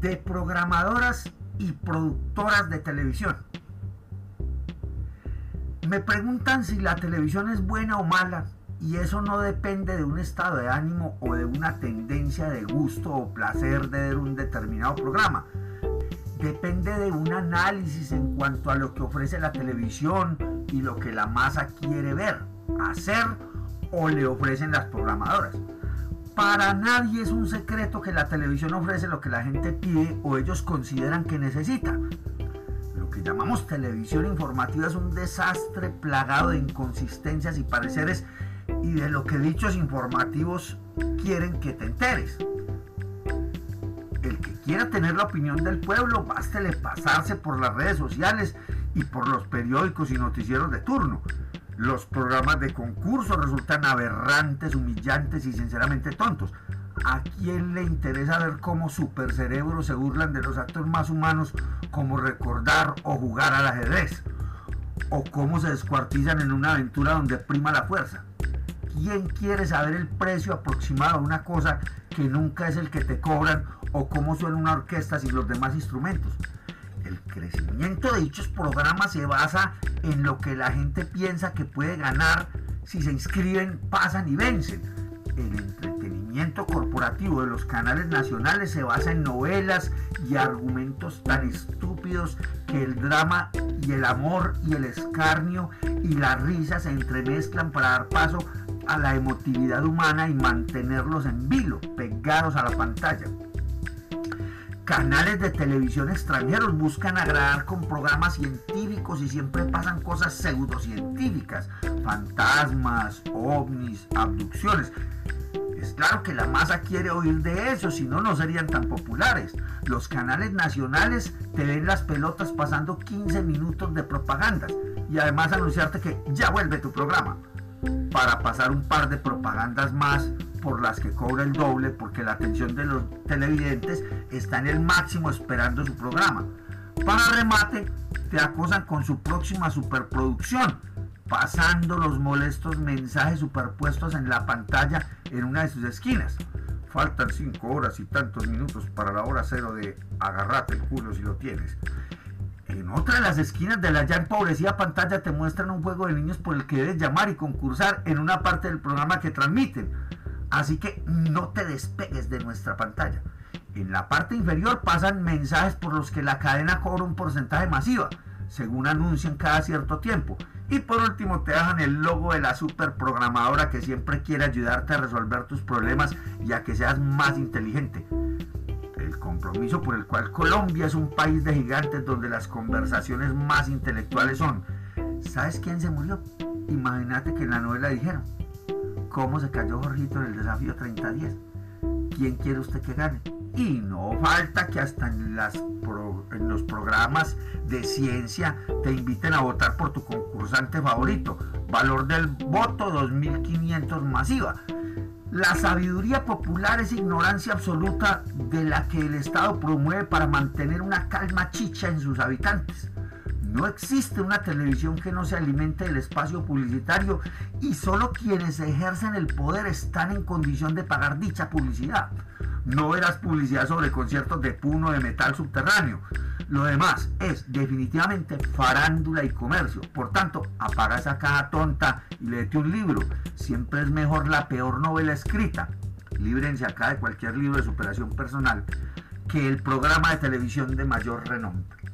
de programadoras y productoras de televisión. Me preguntan si la televisión es buena o mala y eso no depende de un estado de ánimo o de una tendencia de gusto o placer de ver un determinado programa. Depende de un análisis en cuanto a lo que ofrece la televisión y lo que la masa quiere ver, hacer o le ofrecen las programadoras. Para nadie es un secreto que la televisión ofrece lo que la gente pide o ellos consideran que necesita. Lo que llamamos televisión informativa es un desastre plagado de inconsistencias y pareceres y de lo que dichos informativos quieren que te enteres. El que quiera tener la opinión del pueblo, bástele pasarse por las redes sociales y por los periódicos y noticieros de turno. Los programas de concurso resultan aberrantes, humillantes y sinceramente tontos. ¿A quién le interesa ver cómo supercerebros se burlan de los actos más humanos como recordar o jugar al ajedrez? ¿O cómo se descuartizan en una aventura donde prima la fuerza? ¿Quién quiere saber el precio aproximado de una cosa que nunca es el que te cobran o cómo suena una orquesta sin los demás instrumentos? El crecimiento de dichos programas se basa en lo que la gente piensa que puede ganar si se inscriben, pasan y vencen. El entretenimiento corporativo de los canales nacionales se basa en novelas y argumentos tan estúpidos que el drama y el amor y el escarnio y la risa se entremezclan para dar paso a la emotividad humana y mantenerlos en vilo, pegados a la pantalla canales de televisión extranjeros buscan agradar con programas científicos y siempre pasan cosas pseudocientíficas, fantasmas, ovnis, abducciones. Es claro que la masa quiere oír de eso, si no, no serían tan populares. Los canales nacionales te ven las pelotas pasando 15 minutos de propagandas y además anunciarte que ya vuelve tu programa para pasar un par de propagandas más por las que cobra el doble porque la atención de los televidentes está en el máximo esperando su programa. Para remate, te acosan con su próxima superproducción, pasando los molestos mensajes superpuestos en la pantalla en una de sus esquinas. Faltan 5 horas y tantos minutos para la hora cero de agarrate el culo si lo tienes. En otra de las esquinas de la ya empobrecida pantalla te muestran un juego de niños por el que debes llamar y concursar en una parte del programa que transmiten. Así que no te despegues de nuestra pantalla. En la parte inferior pasan mensajes por los que la cadena cobra un porcentaje masiva, según anuncian cada cierto tiempo. Y por último te dejan el logo de la super programadora que siempre quiere ayudarte a resolver tus problemas y a que seas más inteligente. El compromiso por el cual Colombia es un país de gigantes donde las conversaciones más intelectuales son, ¿sabes quién se murió? Imagínate que en la novela dijeron, cómo se cayó Jorgito en el desafío 30-10. ¿Quién quiere usted que gane? Y no falta que hasta en, los programas de ciencia te inviten a votar por tu concursante favorito. Valor del voto 2.500 masiva. La sabiduría popular es ignorancia absoluta de la que el Estado promueve para mantener una calma chicha en sus habitantes. No existe una televisión que no se alimente del espacio publicitario y solo quienes ejercen el poder están en condición de pagar dicha publicidad. No verás publicidad sobre conciertos de puno de metal subterráneo. Lo demás es definitivamente farándula y comercio. Por tanto, apaga esa caja tonta y léete un libro. Siempre es mejor la peor novela escrita. Líbrense acá de cualquier libro de superación personal que el programa de televisión de mayor renombre.